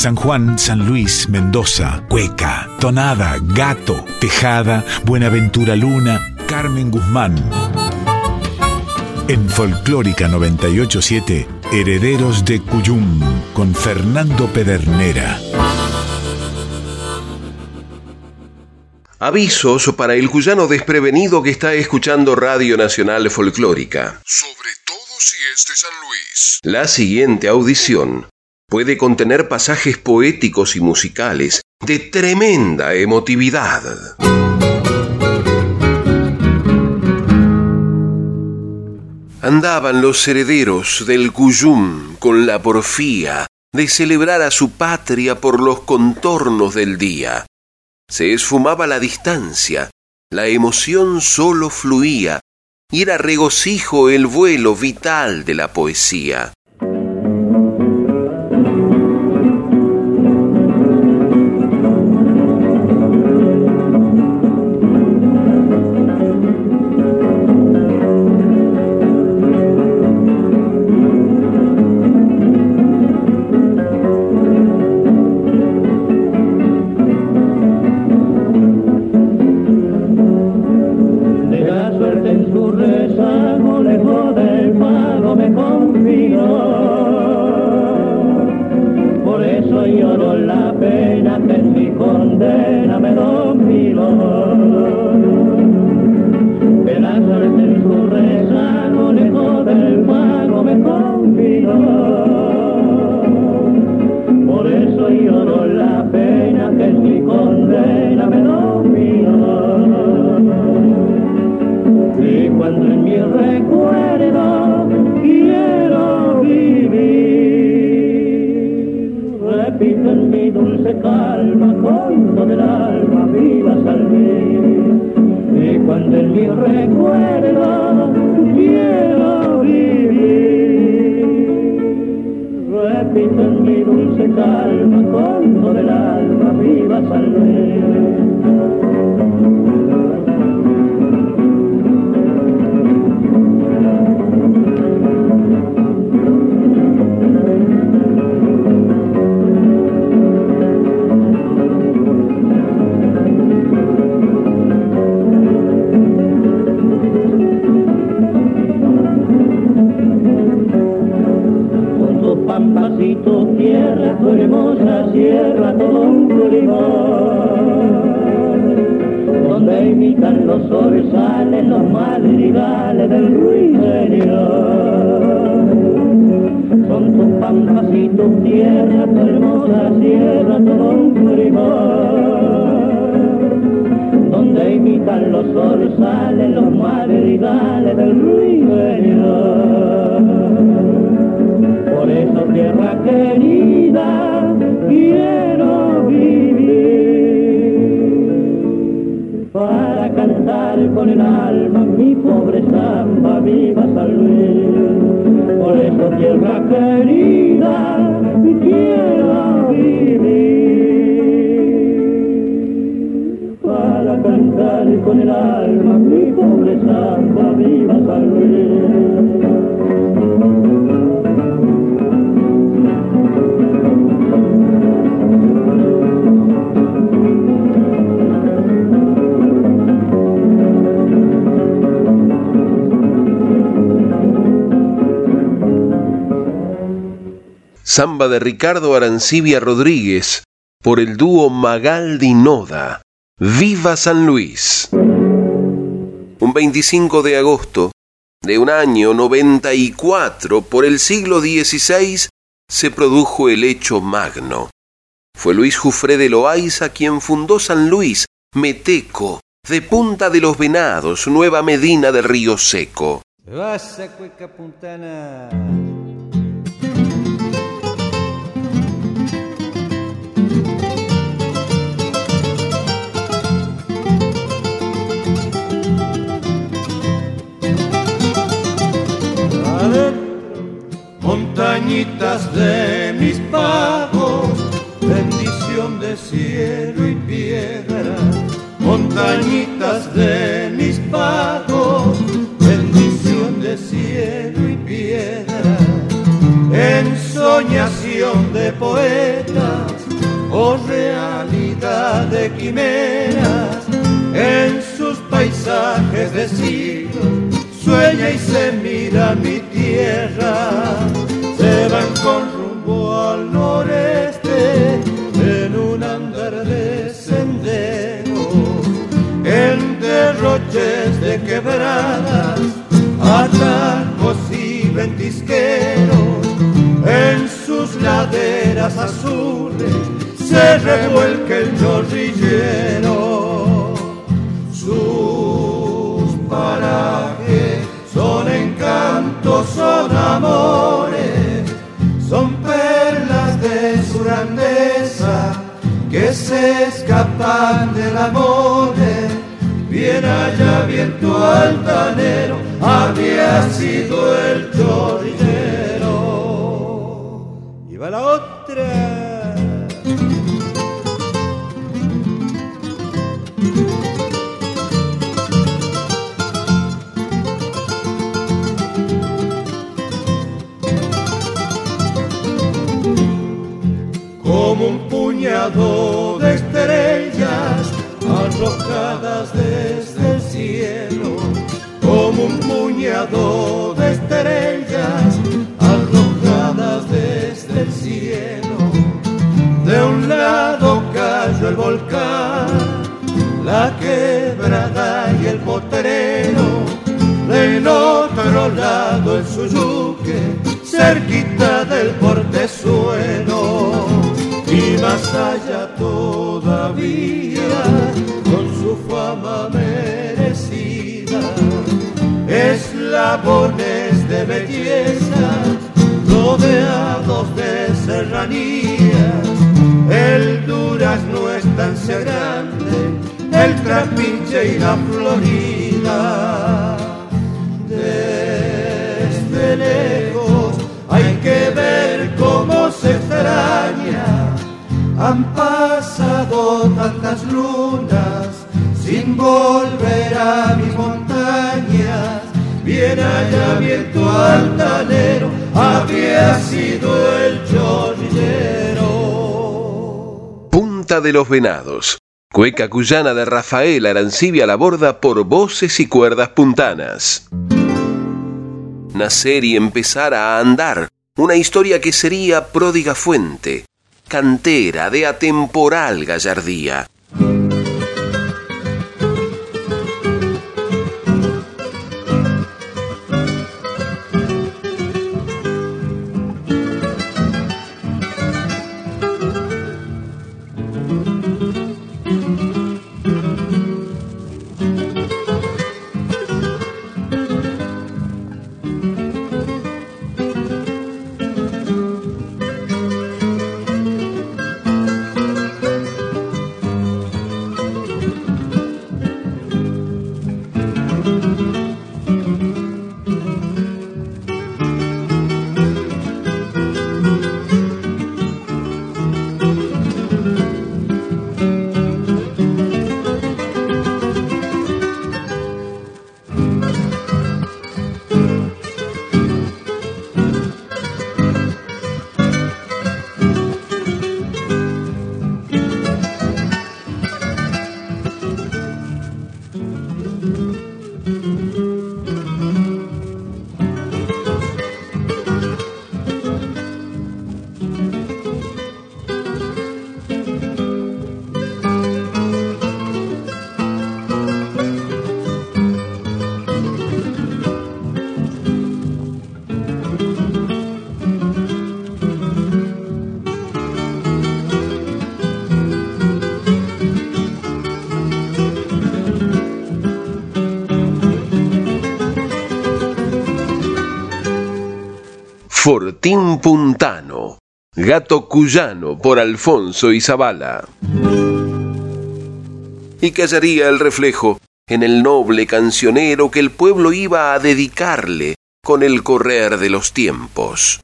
San Juan, San Luis, Mendoza, Cueca, Tonada, Gato, Tejada, Buenaventura Luna, Carmen Guzmán. En Folclórica 987, Herederos de Cuyum, con Fernando Pedernera. Avisos para el cuyano desprevenido que está escuchando Radio Nacional Folclórica. Sobre todo si es de San Luis. La siguiente audición puede contener pasajes poéticos y musicales de tremenda emotividad. Andaban los herederos del Cuyum con la porfía de celebrar a su patria por los contornos del día. Se esfumaba la distancia, la emoción solo fluía, y era regocijo el vuelo vital de la poesía. Samba de Ricardo Arancibia Rodríguez por el dúo Magaldi Noda. ¡Viva San Luis! Un 25 de agosto de un año 94 por el siglo XVI se produjo el hecho magno. Fue Luis Jufré de Loaiza quien fundó San Luis, Meteco, de Punta de los Venados, Nueva Medina del Río Seco. Montañitas de mis pagos, bendición de cielo y piedra, montañitas de mis pagos, bendición de cielo y piedra, en ensoñación de poetas o realidad de quimeras en sus paisajes de siglos sueña y se mira mi tierra. Se van con rumbo al noreste en un andar de sendero. En derroches de quebradas atajos y ventisqueros. En sus laderas azules se revuelca el chorrillero. Escapan del amor. Bien allá, viento altanero, había sido el chorrillero. Y va la otra. como un puñado de desde el cielo, como un puñado de estrellas arrojadas desde el cielo. De un lado cayó el volcán, la quebrada y el potrero, del otro lado el suyuque, cerquita del portezuelo y más allá todavía su fama merecida. Eslabones de belleza rodeados de serranías. El durazno estancia grande el trapiche y la florida. Desde lejos hay que ver cómo se extraña. Han pasado tantas lunas volver a mis montañas. Bien altanero, había sido el chorrillero. Punta de los Venados. Cueca cuyana de Rafael Arancibia la borda por voces y cuerdas puntanas. Nacer y empezar a andar. Una historia que sería pródiga fuente, cantera de atemporal gallardía. Fortín Puntano, Gato Cuyano por Alfonso y Zabala. Y callaría el reflejo en el noble cancionero que el pueblo iba a dedicarle con el correr de los tiempos.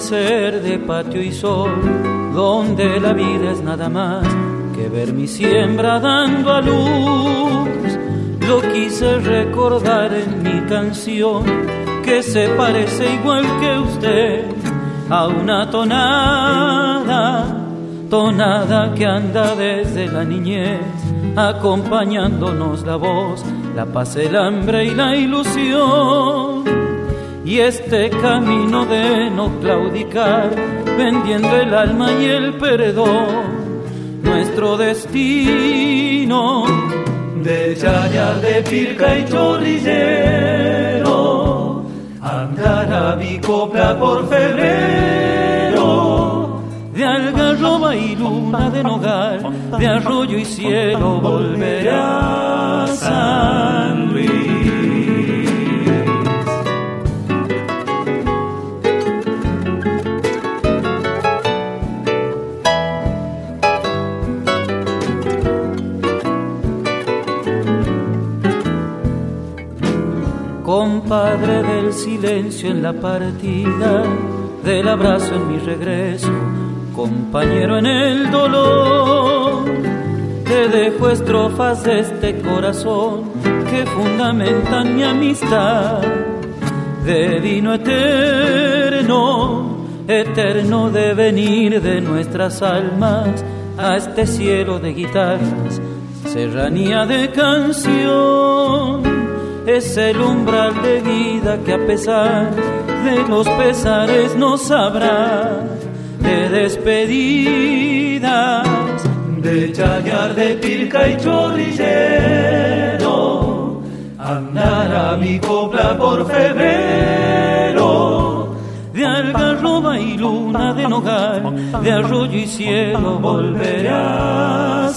Amanecer de patio y sol, donde la vida es nada más que ver mi siembra dando a luz. Lo quise recordar en mi canción, que se parece igual que usted a una tonada, tonada que anda desde la niñez, acompañándonos la voz, la paz, el hambre y la ilusión. Y este camino de no claudicar, vendiendo el alma y el perdón, nuestro destino de chayar de pirca y chorrillero, andar a mi copla por febrero, de algarroba y luna de nogal, de arroyo y cielo volverá a Padre del silencio en la partida, del abrazo en mi regreso, compañero en el dolor. Te dejo estrofas de este corazón que fundamentan mi amistad, de vino eterno, eterno de venir de nuestras almas a este cielo de guitarras, serranía de canción es el umbral de vida que a pesar de los pesares nos habrá de despedidas, de chayar de pirca y chorrillero, andar a mi copla por febrero, de algarroba y luna de nogal, de arroyo y cielo volveré a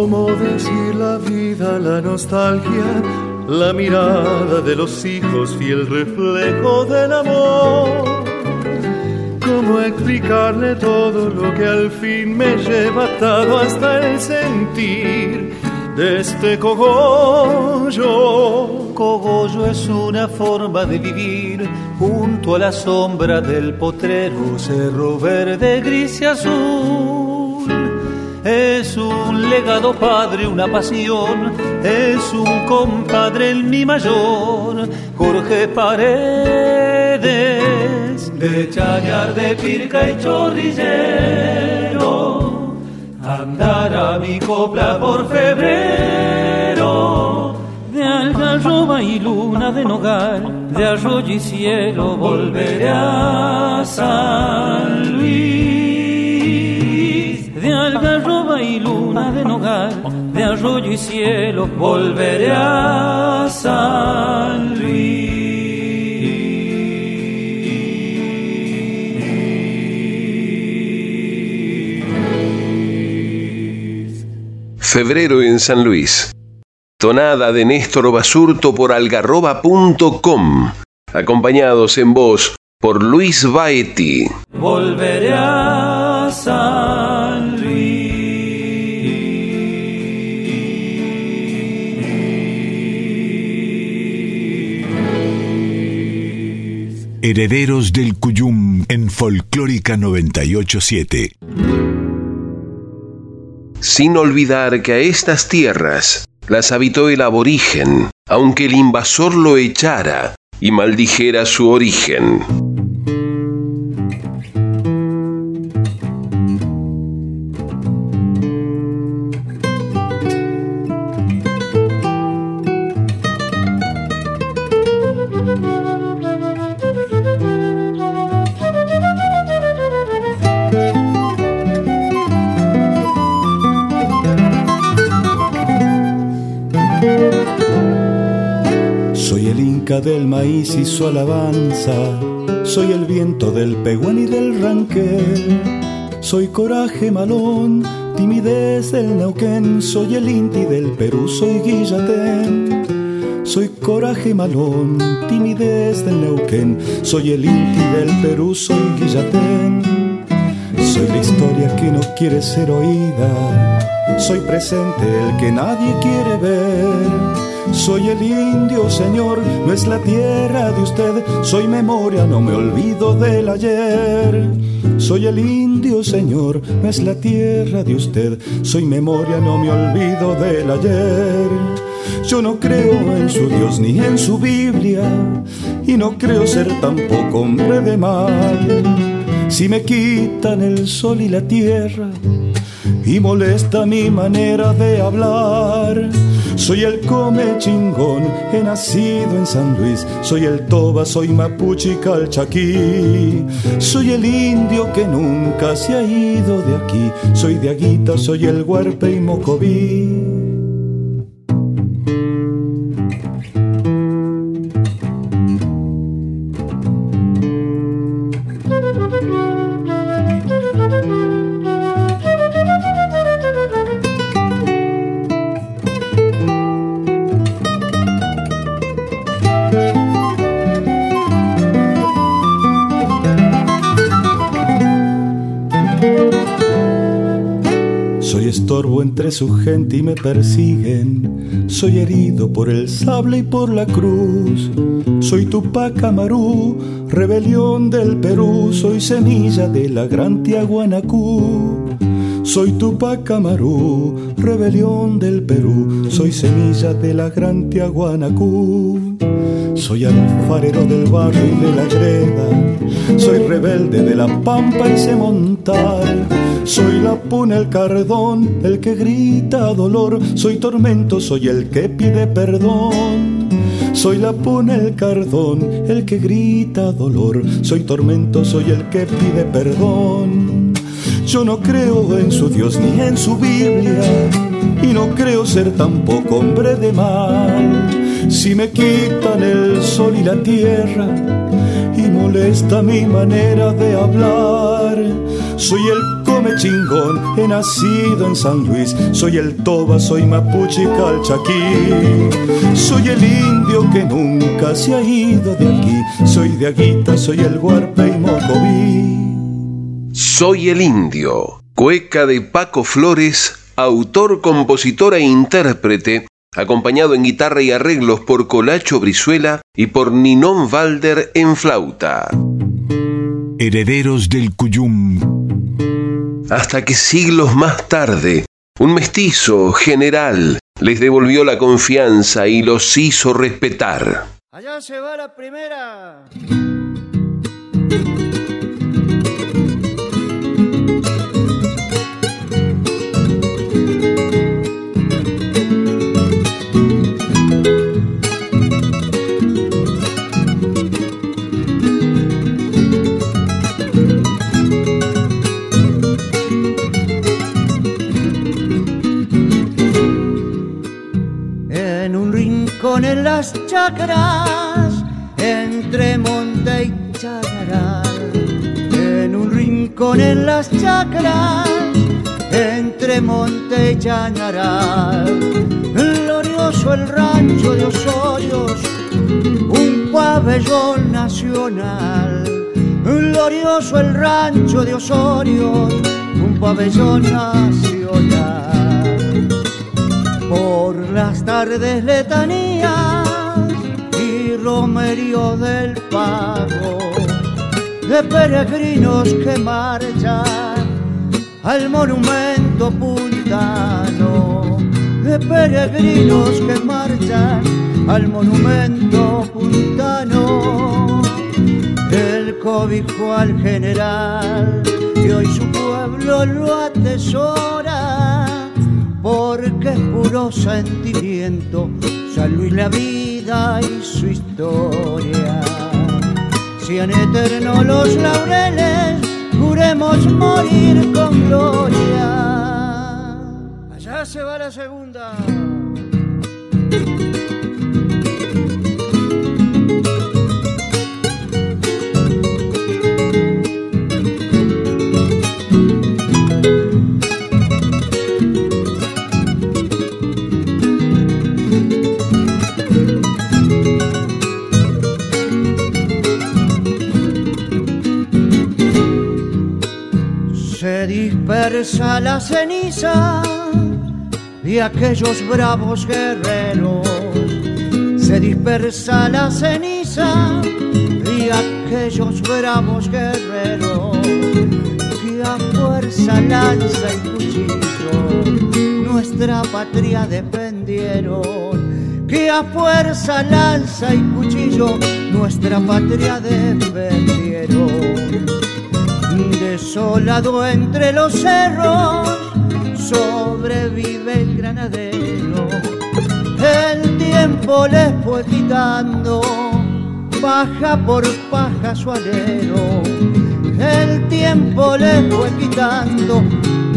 ¿Cómo decir la vida, la nostalgia, la mirada de los hijos, fiel reflejo del amor? ¿Cómo explicarle todo lo que al fin me lleva atado hasta el sentir de este cogollo? Cogollo es una forma de vivir junto a la sombra del potrero, cerro verde, gris y azul es un legado padre, una pasión, es un compadre el mi mayor, Jorge Paredes, de Chayar de Pirca y Chorrillero, andar a mi copla por febrero, de algarroba y luna de nogal, de arroyo y cielo volveré a San Luis algarroba y luna de nogal, de arroyo y cielo, volveré a San Luis. Febrero en San Luis. Tonada de Néstor Basurto por algarroba.com. Acompañados en voz por Luis Baeti. Volveré a San Herederos del Cuyum en Folclórica 987. Sin olvidar que a estas tierras las habitó el aborigen, aunque el invasor lo echara y maldijera su origen. Del maíz y su alabanza. Soy el viento del peguán y del ranquel. Soy coraje malón, timidez del Neuquén. Soy el inti del Perú, soy Guillatén. soy coraje malón, timidez del Neuquén, soy el Inti del Perú, soy Guillatén. Soy la historia que no quiere ser oída, soy presente el que nadie quiere ver. Soy el indio, Señor, no es la tierra de usted. Soy memoria, no me olvido del ayer. Soy el indio, Señor, no es la tierra de usted. Soy memoria, no me olvido del ayer. Yo no creo en su Dios ni en su Biblia, y no creo ser tampoco hombre de mal. Si me quitan el sol y la tierra, y molesta mi manera de hablar, soy el come chingón, he nacido en San Luis. Soy el toba, soy mapuche y calchaquí. Soy el indio que nunca se ha ido de aquí. Soy de Aguita, soy el huarpe y mocoví. Su gente y me persiguen. Soy herido por el sable y por la cruz. Soy Tupac Amarú, rebelión del Perú. Soy semilla de la gran Tiahuanacú. Soy Tupac Amarú, rebelión del Perú. Soy semilla de la gran Tiahuanacú. Soy alfarero del barrio y de la greda. Soy rebelde de la pampa y sé montar soy la puna, el cardón, el que grita dolor. Soy tormento, soy el que pide perdón. Soy la puna, el cardón, el que grita dolor. Soy tormento, soy el que pide perdón. Yo no creo en su Dios ni en su Biblia. Y no creo ser tampoco hombre de mal. Si me quitan el sol y la tierra y molesta mi manera de hablar, soy el me chingón, he nacido en San Luis, soy el toba, soy mapuche y calchaquí, soy el indio que nunca se ha ido de aquí, soy de Aguita, soy el huarpe y mocoví. Soy el indio, cueca de Paco Flores, autor, compositor e intérprete, acompañado en guitarra y arreglos por Colacho Brizuela y por Ninón Valder en flauta. Herederos del Cuyum hasta que siglos más tarde, un mestizo general les devolvió la confianza y los hizo respetar. Allá se va la primera. En las chacras, entre monte y chacaral. En un rincón en las chacras, entre monte y chañaral. Glorioso el rancho de Osorios, un pabellón nacional. Glorioso el rancho de Osorios, un pabellón nacional por las tardes letanías y romerío del pago de peregrinos que marchan al monumento puntano de peregrinos que marchan al monumento puntano el cobijo al general y hoy su pueblo lo atesora porque es puro sentimiento, San la vida y su historia. Sean eternos los laureles, juremos morir con gloria. Allá se va la segunda. Dispersa la ceniza de aquellos bravos guerreros. Se dispersa la ceniza de aquellos bravos guerreros que a fuerza, lanza y cuchillo nuestra patria defendieron. Que a fuerza, lanza y cuchillo nuestra patria defendieron. Desolado entre los cerros sobrevive el granadero. El tiempo les fue quitando paja por paja su alero. El tiempo les fue quitando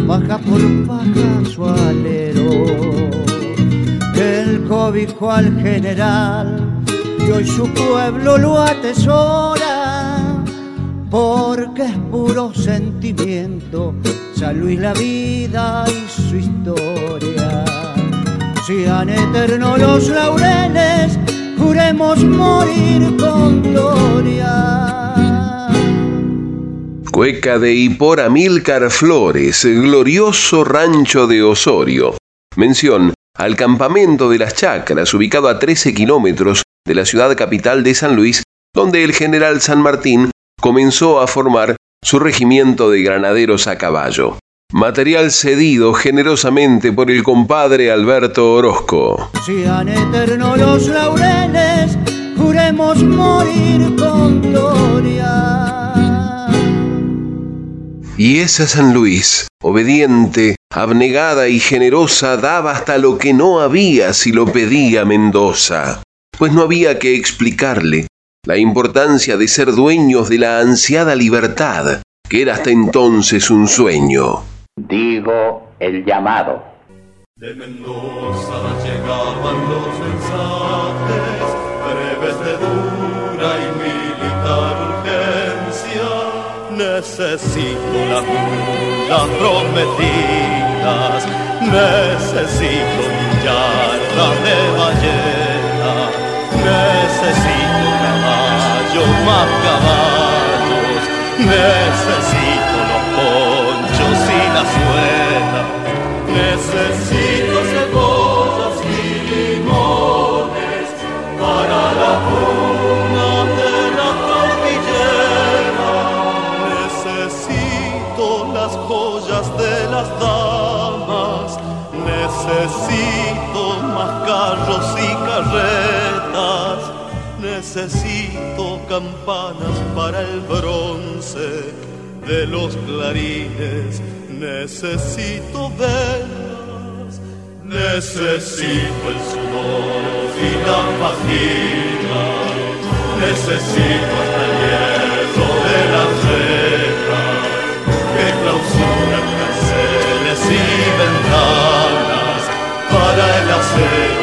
paja por paja su alero. El cobijo al general y hoy su pueblo lo atesora porque es puro sentimiento San Luis la vida y su historia. Sean eternos los laureles, juremos morir con gloria. Cueca de Hipor Amílcar Flores, glorioso rancho de Osorio. Mención al campamento de las Chacras, ubicado a 13 kilómetros de la ciudad capital de San Luis, donde el general San Martín comenzó a formar su regimiento de granaderos a caballo. Material cedido generosamente por el compadre Alberto Orozco. Sean eternos los laureles, juremos morir con gloria. Y esa San Luis, obediente, abnegada y generosa, daba hasta lo que no había si lo pedía Mendoza, pues no había que explicarle la importancia de ser dueños de la ansiada libertad, que era hasta entonces un sueño. Digo el llamado. De Mendoza llegaban los mensajes breves de dura y militar urgencia. Necesito las mulas prometidas, necesito mi yarda de ballena, necesito los ponchos y la suela, necesito cebollas y limones para la cuna de la cordillera. Necesito las joyas de las damas, necesito más carros y carretas, necesito campanas para el bronce de los clarines, necesito velas, necesito el sudor y la fatiga, necesito hasta el hierro de las rejas que clausuran canceles y ventanas para el acero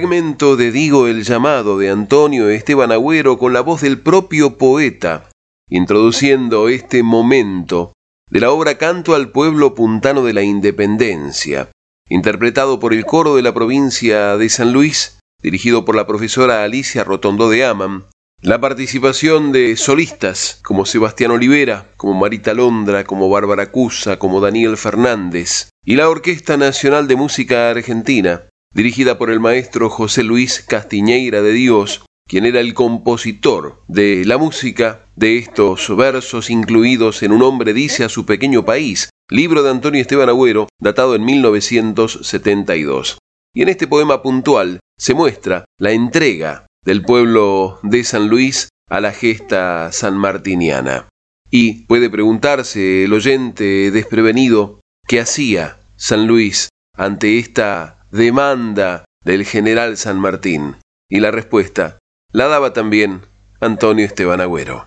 Fragmento de Digo el llamado de Antonio Esteban Agüero con la voz del propio poeta, introduciendo este momento de la obra Canto al pueblo puntano de la Independencia, interpretado por el coro de la provincia de San Luis, dirigido por la profesora Alicia Rotondo de Aman, la participación de solistas como Sebastián Olivera, como Marita Londra, como Bárbara Cusa, como Daniel Fernández, y la Orquesta Nacional de Música Argentina, dirigida por el maestro José Luis Castiñeira de Dios, quien era el compositor de la música de estos versos incluidos en Un hombre dice a su pequeño país, libro de Antonio Esteban Agüero, datado en 1972. Y en este poema puntual se muestra la entrega del pueblo de San Luis a la gesta sanmartiniana. Y puede preguntarse el oyente desprevenido qué hacía San Luis ante esta demanda del general San Martín? Y la respuesta la daba también Antonio Esteban Agüero.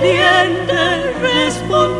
obediente responde.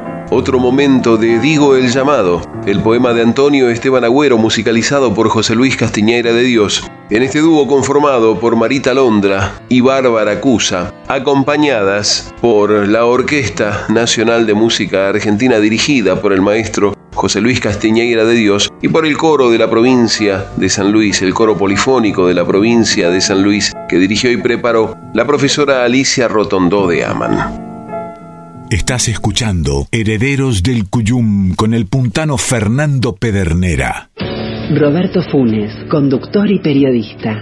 Otro momento de Digo el llamado, el poema de Antonio Esteban Agüero musicalizado por José Luis Castiñeira de Dios, en este dúo conformado por Marita Londra y Bárbara Cusa, acompañadas por la Orquesta Nacional de Música Argentina dirigida por el maestro José Luis Castiñeira de Dios y por el coro de la provincia de San Luis, el coro polifónico de la provincia de San Luis que dirigió y preparó la profesora Alicia Rotondó de Aman. Estás escuchando Herederos del Cuyum con el puntano Fernando Pedernera. Roberto Funes, conductor y periodista.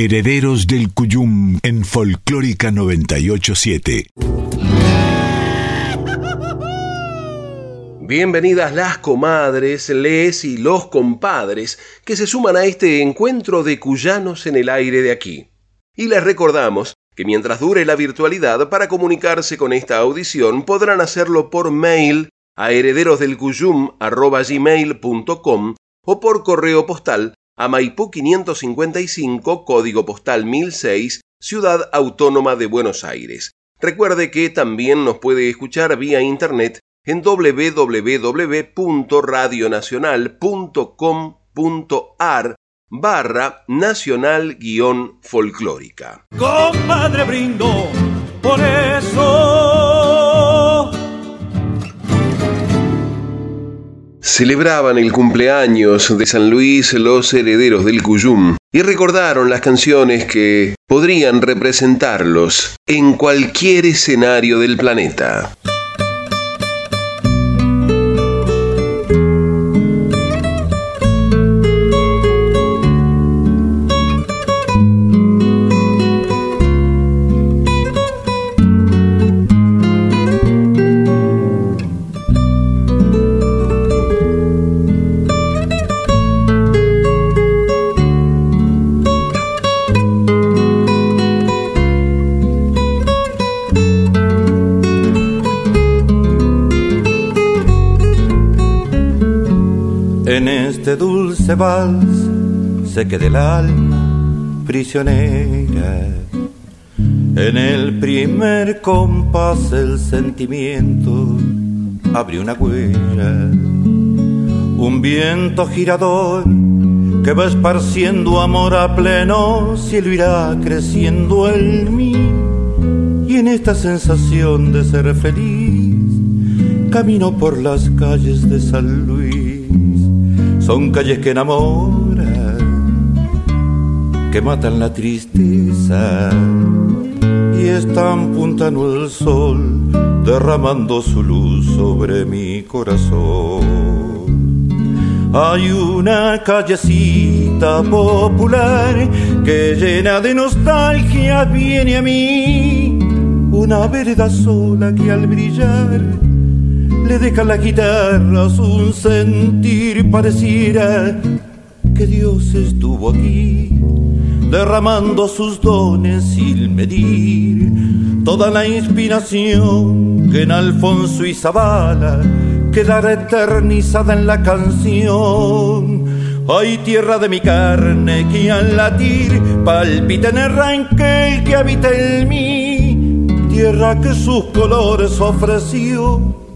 Herederos del Cuyum en Folclórica 987. Bienvenidas las comadres, les y los compadres que se suman a este encuentro de cuyanos en el aire de aquí. Y les recordamos que mientras dure la virtualidad, para comunicarse con esta audición podrán hacerlo por mail a herederosdelcuyum.com o por correo postal a Maipú 555, código postal 1006, Ciudad Autónoma de Buenos Aires. Recuerde que también nos puede escuchar vía internet en www.radionacional.com.ar barra nacional guion folclórica. Compadre brindo por eso. Celebraban el cumpleaños de San Luis los herederos del Cuyum y recordaron las canciones que podrían representarlos en cualquier escenario del planeta. Este dulce vals se quede el alma prisionera. En el primer compás el sentimiento abrió una huella, un viento girador que va esparciendo amor a pleno cielo irá creciendo en mí. Y en esta sensación de ser feliz camino por las calles de San Luis son calles que enamoran, que matan la tristeza y están puntando el sol, derramando su luz sobre mi corazón. Hay una callecita popular que llena de nostalgia viene a mí, una vereda sola que al brillar le deja la guitarra un sentir pareciera que Dios estuvo aquí derramando sus dones sin medir toda la inspiración que en Alfonso y Zavala quedará eternizada en la canción. Hay tierra de mi carne que al latir palpita en el ranquel que habita en mí, tierra que sus colores ofreció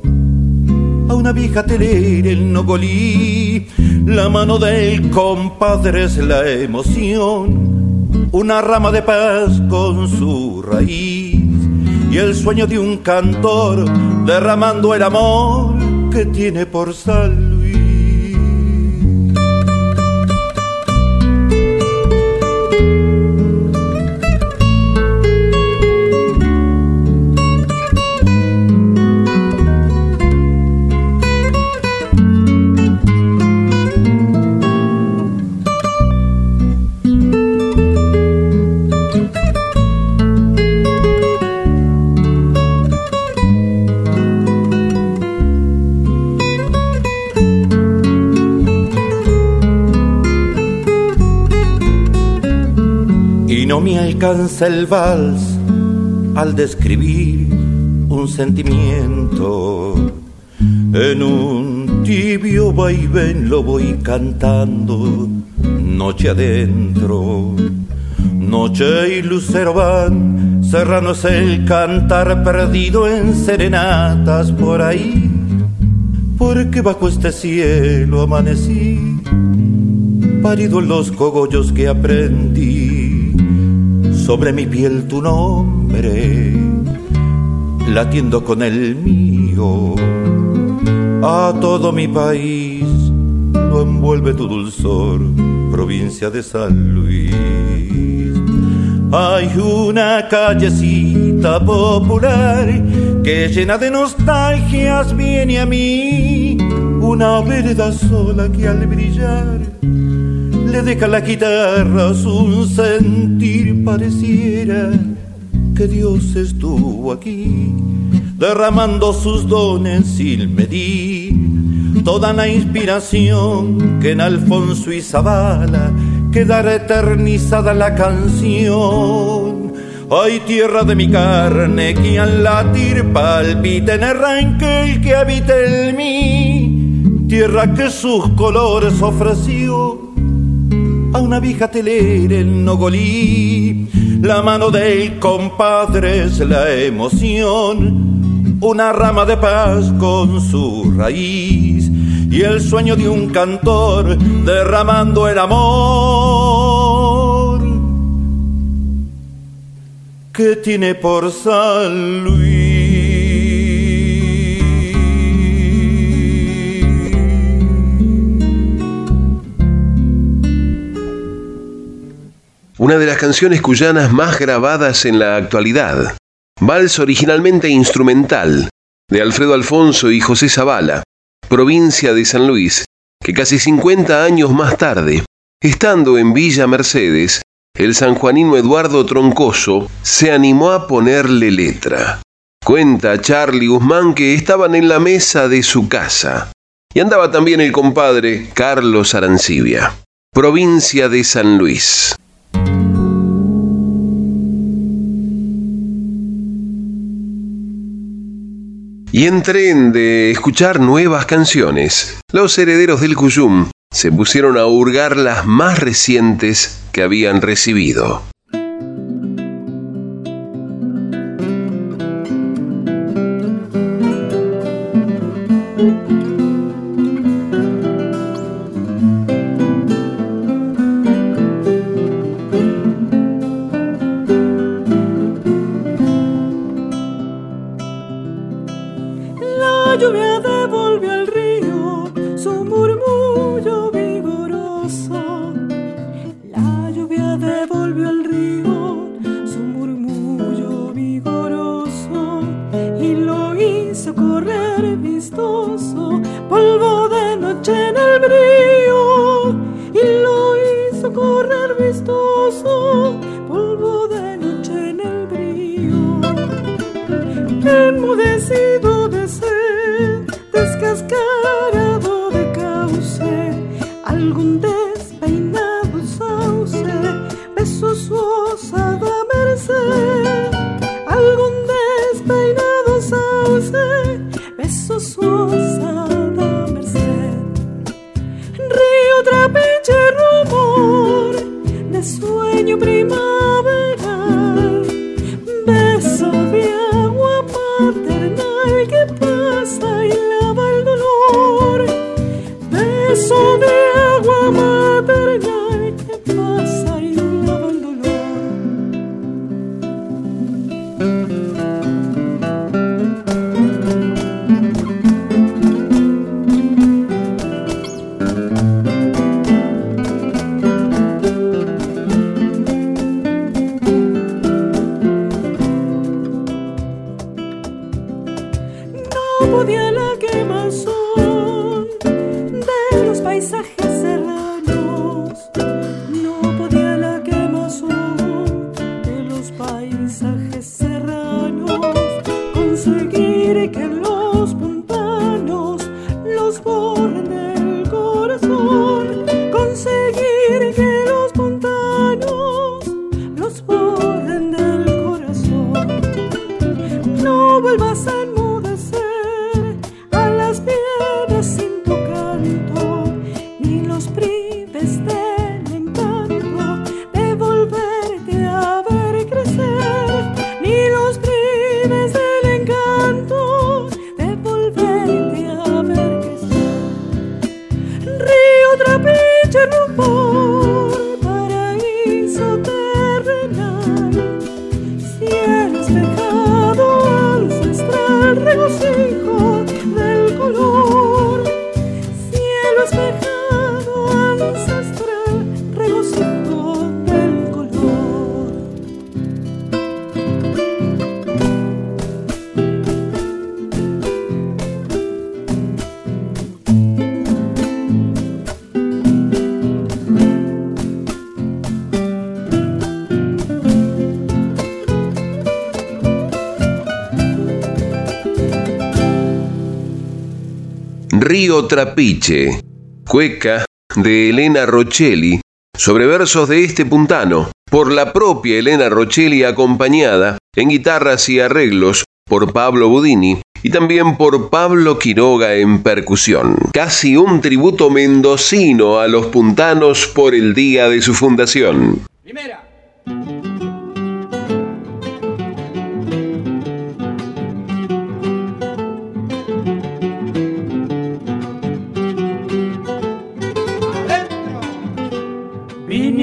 vieja telera el nogolí. La mano del compadre es la emoción, una rama de paz con su raíz. Y el sueño de un cantor derramando el amor que tiene por sal alcanza el vals al describir un sentimiento. En un tibio vaivén lo voy cantando, noche adentro. Noche y lucero van, el cantar perdido en serenatas por ahí. Porque bajo este cielo amanecí, parido en los cogollos que aprendí sobre mi piel tu nombre, latiendo con el mío. A todo mi país lo envuelve tu dulzor, provincia de San Luis. Hay una callecita popular que llena de nostalgias viene a mí, una vereda sola que al brillar le deja las guitarras un sentir pareciera que Dios estuvo aquí derramando sus dones sin medir toda la inspiración que en Alfonso y Zabala quedará eternizada la canción. Ay, tierra de mi carne, que al latir palpita en arranque el que habita en mí, tierra que sus colores ofreció una vieja telera en Nogolí. La mano del compadre es la emoción, una rama de paz con su raíz y el sueño de un cantor derramando el amor que tiene por San Luis. Una de las canciones cuyanas más grabadas en la actualidad. Vals originalmente instrumental, de Alfredo Alfonso y José Zavala, provincia de San Luis, que casi 50 años más tarde, estando en Villa Mercedes, el sanjuanino Eduardo Troncoso se animó a ponerle letra. Cuenta Charlie Guzmán que estaban en la mesa de su casa. Y andaba también el compadre Carlos Arancibia, provincia de San Luis. Y en tren de escuchar nuevas canciones, los herederos del Cuyum se pusieron a hurgar las más recientes que habían recibido. Espejado Río Trapiche, cueca de Elena Rochelli, sobre versos de este puntano, por la propia Elena Rochelli acompañada en guitarras y arreglos por Pablo Budini y también por Pablo Quiroga en percusión. Casi un tributo mendocino a los puntanos por el día de su fundación.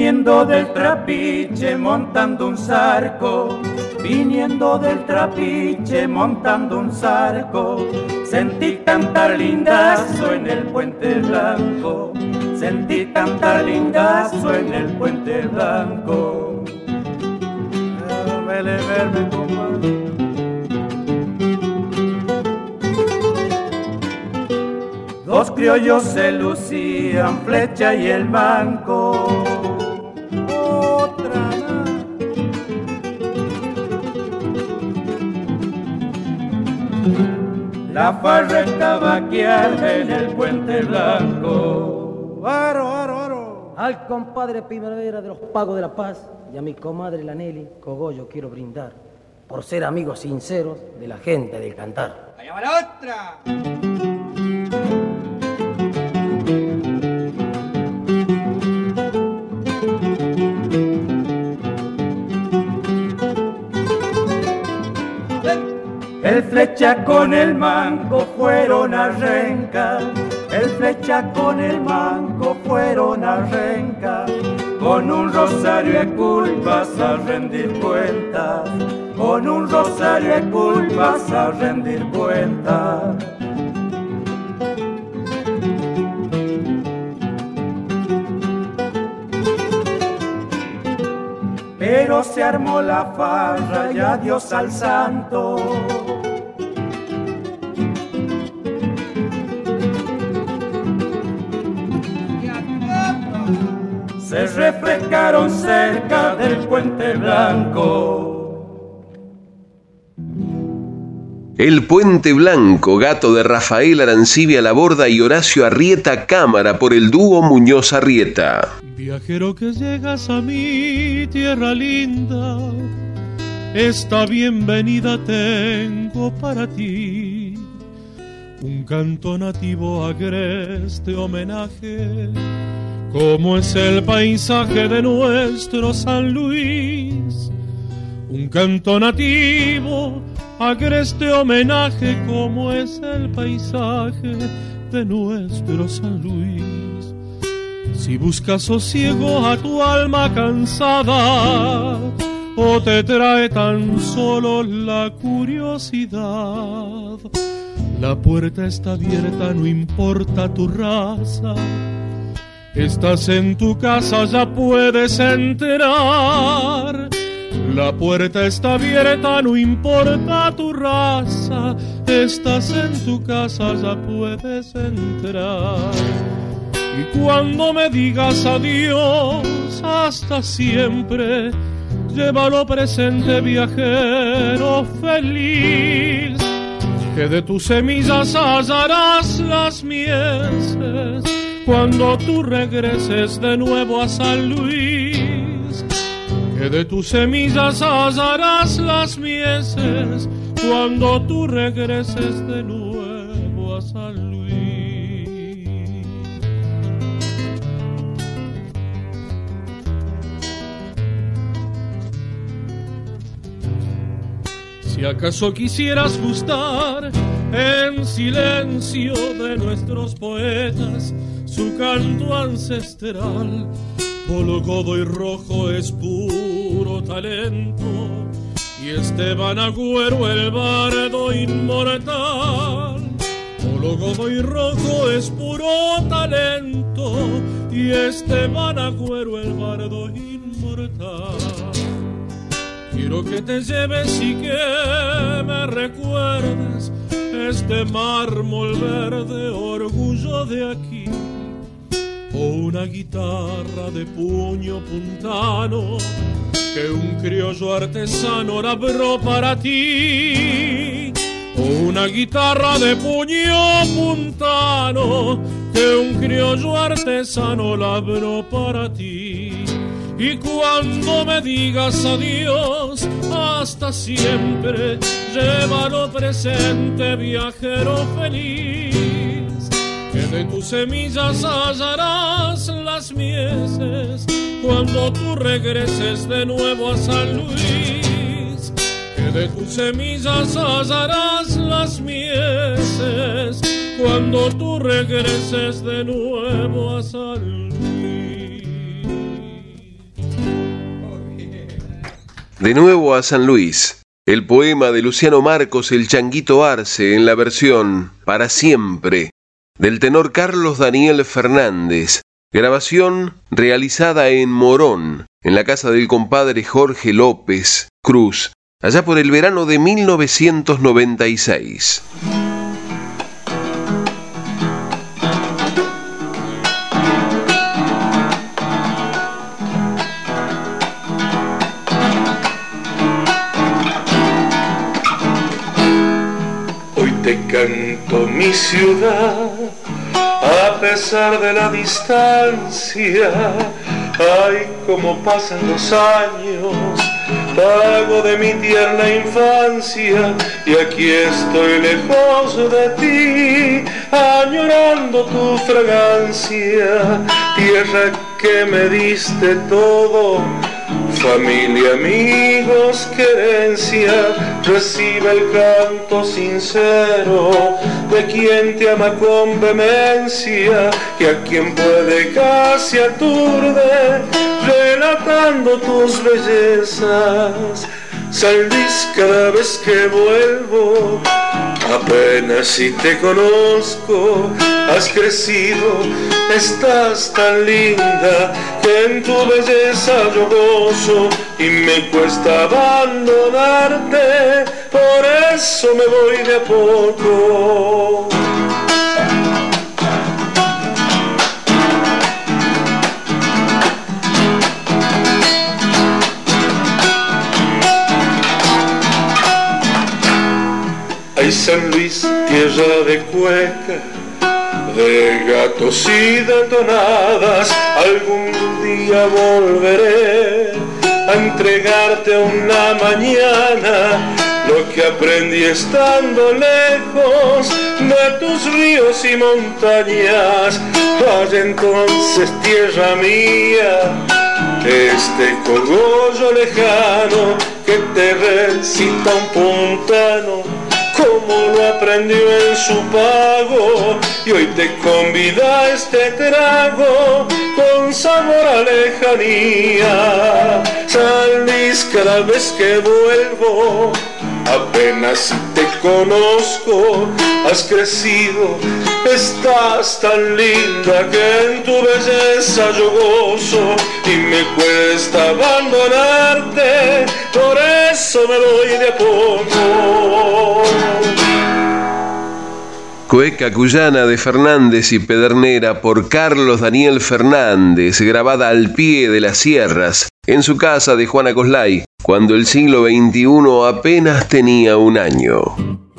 Viniendo del trapiche montando un zarco, viniendo del trapiche montando un zarco, sentí cantar lindazo en el puente blanco, sentí cantar lindazo en el puente blanco. Dos criollos se lucían, flecha y el banco. La farra estaba aquí en el puente blanco. Aro, aro, aro. Al compadre Primavera de los Pagos de la Paz y a mi comadre la Nelly Cogollo quiero brindar por ser amigos sinceros de la gente del cantar. ¡Allá va la otra! Flecha con el mango fueron a renca, el flecha con el mango fueron a renca, con un rosario de culpas a rendir cuentas, con un rosario de culpas a rendir cuentas. Pero se armó la farra y adiós al santo. Se refrescaron cerca del puente blanco. El Puente Blanco, gato de Rafael Arancibia Laborda y Horacio Arrieta Cámara por el dúo Muñoz Arrieta. Viajero que llegas a mi tierra linda, esta bienvenida tengo para ti. Un canto nativo agreste homenaje como es el paisaje de nuestro San Luis. Un canto nativo agreste homenaje como es el paisaje de nuestro San Luis. Si buscas sosiego a tu alma cansada, o te trae tan solo la curiosidad, la puerta está abierta, no importa tu raza Estás en tu casa, ya puedes entrar. La puerta está abierta, no importa tu raza. Estás en tu casa, ya puedes entrar. Y cuando me digas adiós, hasta siempre, llévalo presente, viajero feliz. Que de tus semillas hallarás las mieses cuando tú regreses de nuevo a San Luis, que de tus semillas hallarás las mieses cuando tú regreses de nuevo a San Luis. Si acaso quisieras gustar en silencio de nuestros poetas, su canto ancestral. Polo y Rojo es puro talento y Esteban Agüero el bardo inmortal. Polo y Rojo es puro talento y Esteban Agüero el bardo inmortal. Quiero que te lleves y que me recuerdes este mármol verde, orgullo de aquí una guitarra de puño puntano que un criollo artesano labró para ti, una guitarra de puño puntano que un criollo artesano labró para ti. Y cuando me digas adiós, hasta siempre, llévalo presente, viajero feliz. Que de tus semillas hallarás las mieses cuando tú regreses de nuevo a San Luis. Que de tus semillas hallarás las mieses cuando tú regreses de nuevo a San Luis. De nuevo a San Luis. El poema de Luciano Marcos El Changuito Arce en la versión Para siempre del tenor Carlos Daniel Fernández. Grabación realizada en Morón, en la casa del compadre Jorge López Cruz, allá por el verano de 1996. Mi ciudad, a pesar de la distancia. Ay, como pasan los años, pago de mi tierna infancia, y aquí estoy lejos de ti, añorando tu fragancia, tierra que me diste todo Familia, amigos, querencia, recibe el canto sincero de quien te ama con vehemencia y a quien puede casi aturde, relatando tus bellezas. Salvis cada vez que vuelvo Apenas si te conozco, has crecido, estás tan linda que en tu belleza yo gozo y me cuesta abandonarte, por eso me voy de a poco. San Luis, tierra de cueca, de gatos y de tonadas, algún día volveré a entregarte una mañana lo que aprendí estando lejos de tus ríos y montañas. Vaya entonces, tierra mía, este cogollo lejano que te recita un puntano como lo aprendió en su pago y hoy te convida a este trago con sabor a lejanía. San Luis cada vez que vuelvo, apenas te conozco, has crecido, estás tan linda que en tu belleza yo gozo y me cuesta abandonarte, por eso me voy de a poco. Cueca Cuyana de Fernández y Pedernera por Carlos Daniel Fernández, grabada al pie de las sierras, en su casa de Juana Coslay, cuando el siglo XXI apenas tenía un año.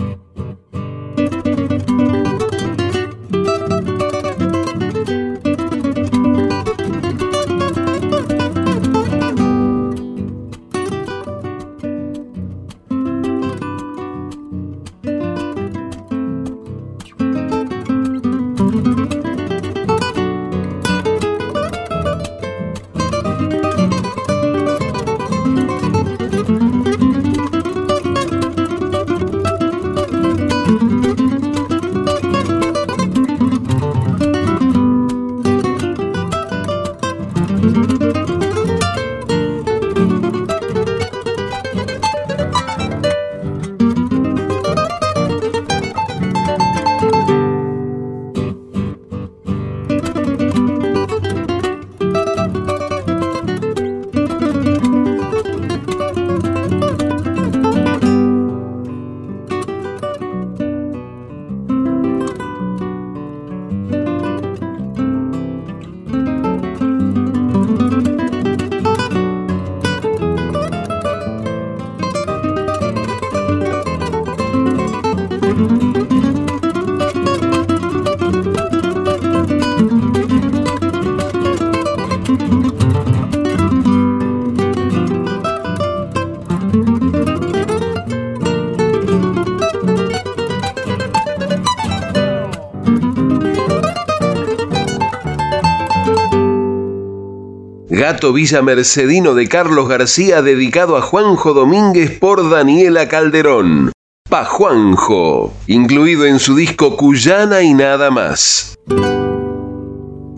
Gato Villa Mercedino de Carlos García dedicado a Juanjo Domínguez por Daniela Calderón. Pa Juanjo, incluido en su disco Cuyana y nada más.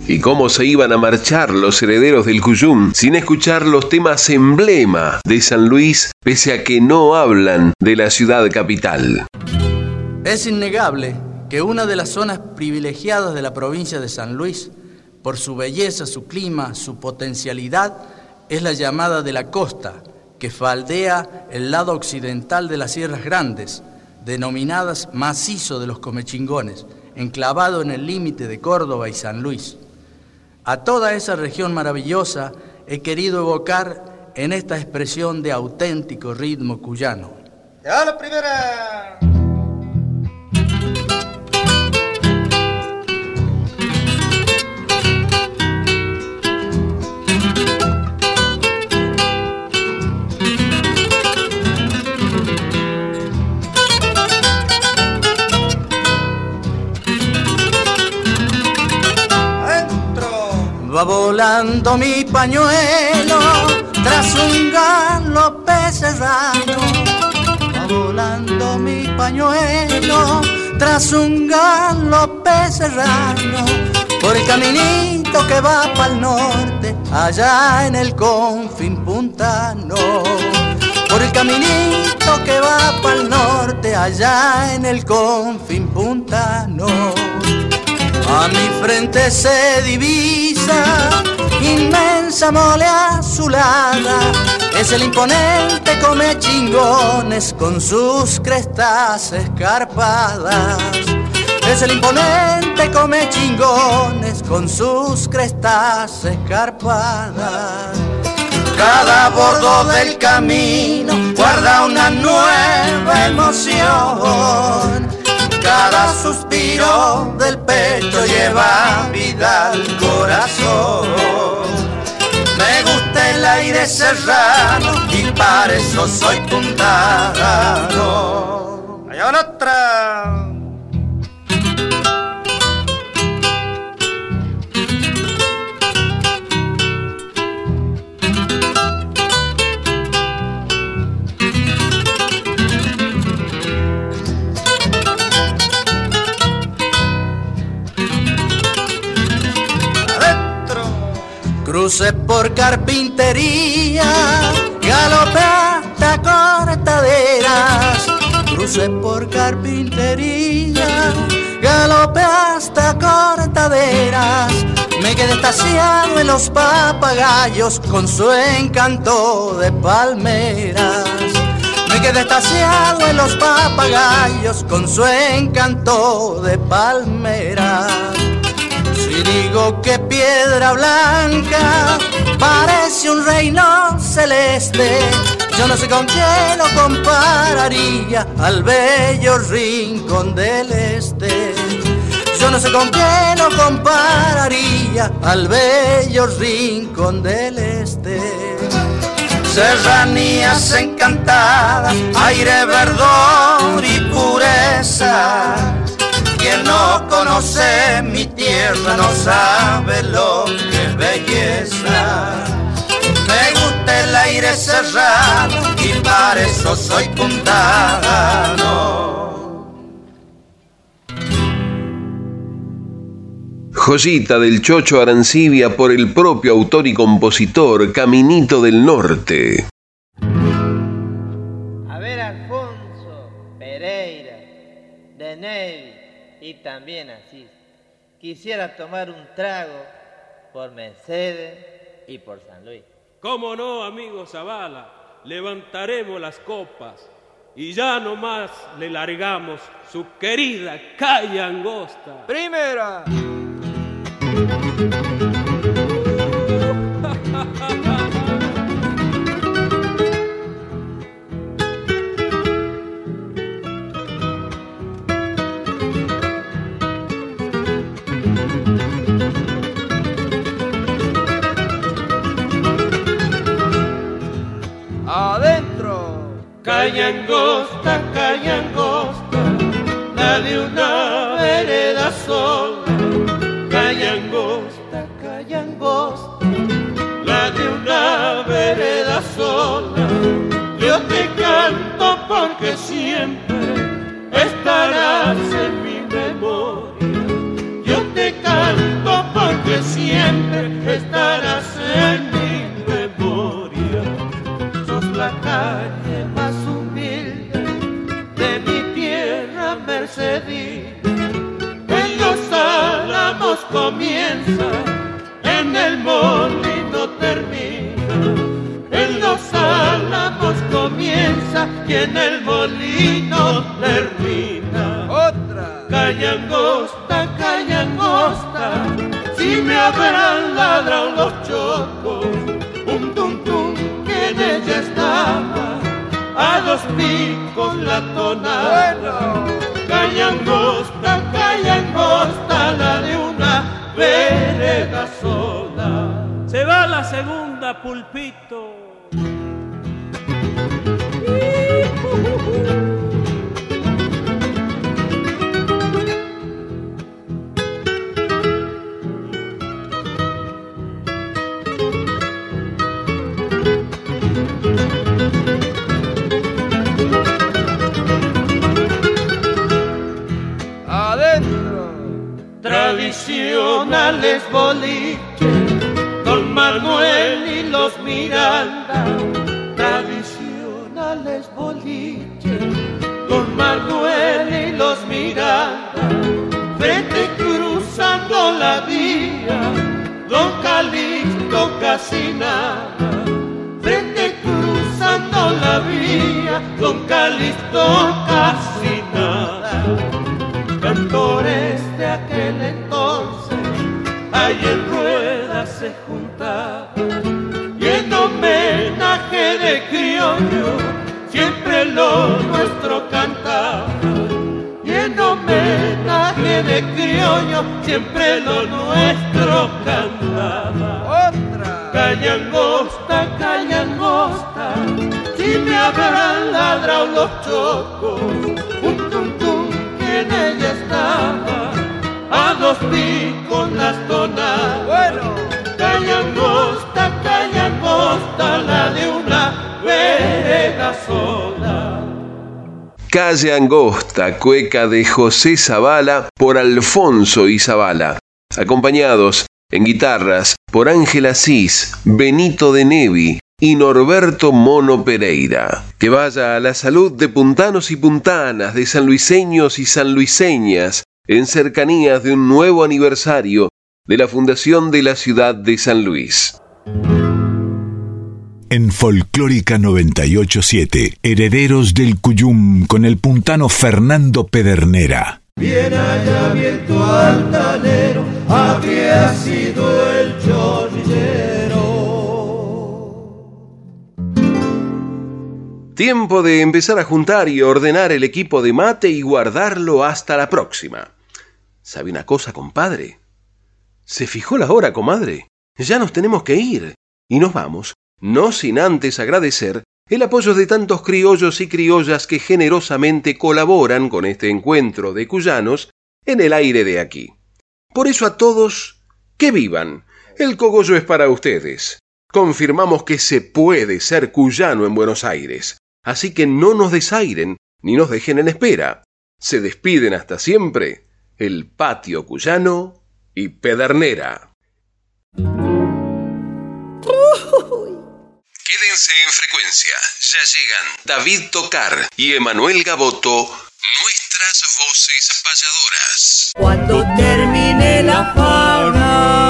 Y cómo se iban a marchar los herederos del Cuyum sin escuchar los temas emblema de San Luis, pese a que no hablan de la ciudad capital. Es innegable que una de las zonas privilegiadas de la provincia de San Luis, por su belleza, su clima, su potencialidad, es la llamada de la costa, que faldea el lado occidental de las Sierras Grandes, denominadas macizo de los comechingones, enclavado en el límite de Córdoba y San Luis. A toda esa región maravillosa he querido evocar en esta expresión de auténtico ritmo cuyano. ¡Ya la primera! Va volando mi pañuelo tras un galope serrano. Va volando mi pañuelo tras un galope serrano. Por el caminito que va para el norte, allá en el confín puntano. Por el caminito que va para el norte, allá en el confín puntano. A mi frente se divisa inmensa mole azulada. Es el imponente come chingones con sus crestas escarpadas. Es el imponente come chingones con sus crestas escarpadas. Cada bordo del camino guarda una nueva emoción cada suspiro del pecho lleva vida al corazón. Me gusta el aire serrano y para eso soy puntano. Allá otra. Cruce por carpintería, galope hasta cortaderas. Cruce por carpintería, galope hasta cortaderas. Me quedé estaciado en los papagayos con su encanto de palmeras. Me quedé estaciado en los papagayos con su encanto de palmeras. Digo que piedra blanca parece un reino celeste, yo no sé con qué lo compararía al bello rincón del este. Yo no sé con qué lo compararía al bello rincón del este. Serranías encantadas, aire verdor y pureza tierra no sabe lo que es belleza. Me gusta el aire serrano y para eso soy puntano. Joyita del Chocho Arancibia por el propio autor y compositor Caminito del Norte. A ver, Alfonso Pereira, de Ney y también así. Quisiera tomar un trago por Mercedes y por San Luis. ¿Cómo no, amigo Zavala? Levantaremos las copas y ya nomás le largamos su querida calle angosta. Primera. Calle angosta, calle angosta, la de una vereda sola, calle angosta, calle angosta, la de sola. Yo te canto porque siempre estarás en mi memoria. Yo te canto porque siempre estarás en mi comienza, en el molino termina. En los álamos comienza y en el molino termina. Calle Angosta, cueca de José Zavala por Alfonso y Zavala, acompañados en guitarras por Ángel Asís, Benito de Nevi y Norberto Mono Pereira. Que vaya a la salud de puntanos y puntanas, de sanluiseños y sanluiseñas, en cercanías de un nuevo aniversario de la fundación de la ciudad de San Luis. En Folclórica 987, Herederos del Cuyum con el puntano Fernando Pedernera. Bien allá viento altanero, habría sido el chorrillero. Tiempo de empezar a juntar y ordenar el equipo de mate y guardarlo hasta la próxima. ¿Sabe una cosa, compadre? ¿Se fijó la hora, comadre? Ya nos tenemos que ir. Y nos vamos, no sin antes agradecer el apoyo de tantos criollos y criollas que generosamente colaboran con este encuentro de cuyanos en el aire de aquí. Por eso a todos, que vivan. El cogollo es para ustedes. Confirmamos que se puede ser cuyano en Buenos Aires. Así que no nos desairen ni nos dejen en espera. Se despiden hasta siempre el patio cuyano y Pedernera. en frecuencia. Ya llegan David Tocar y Emanuel Gaboto, nuestras voces payadoras. Cuando termine la fauna.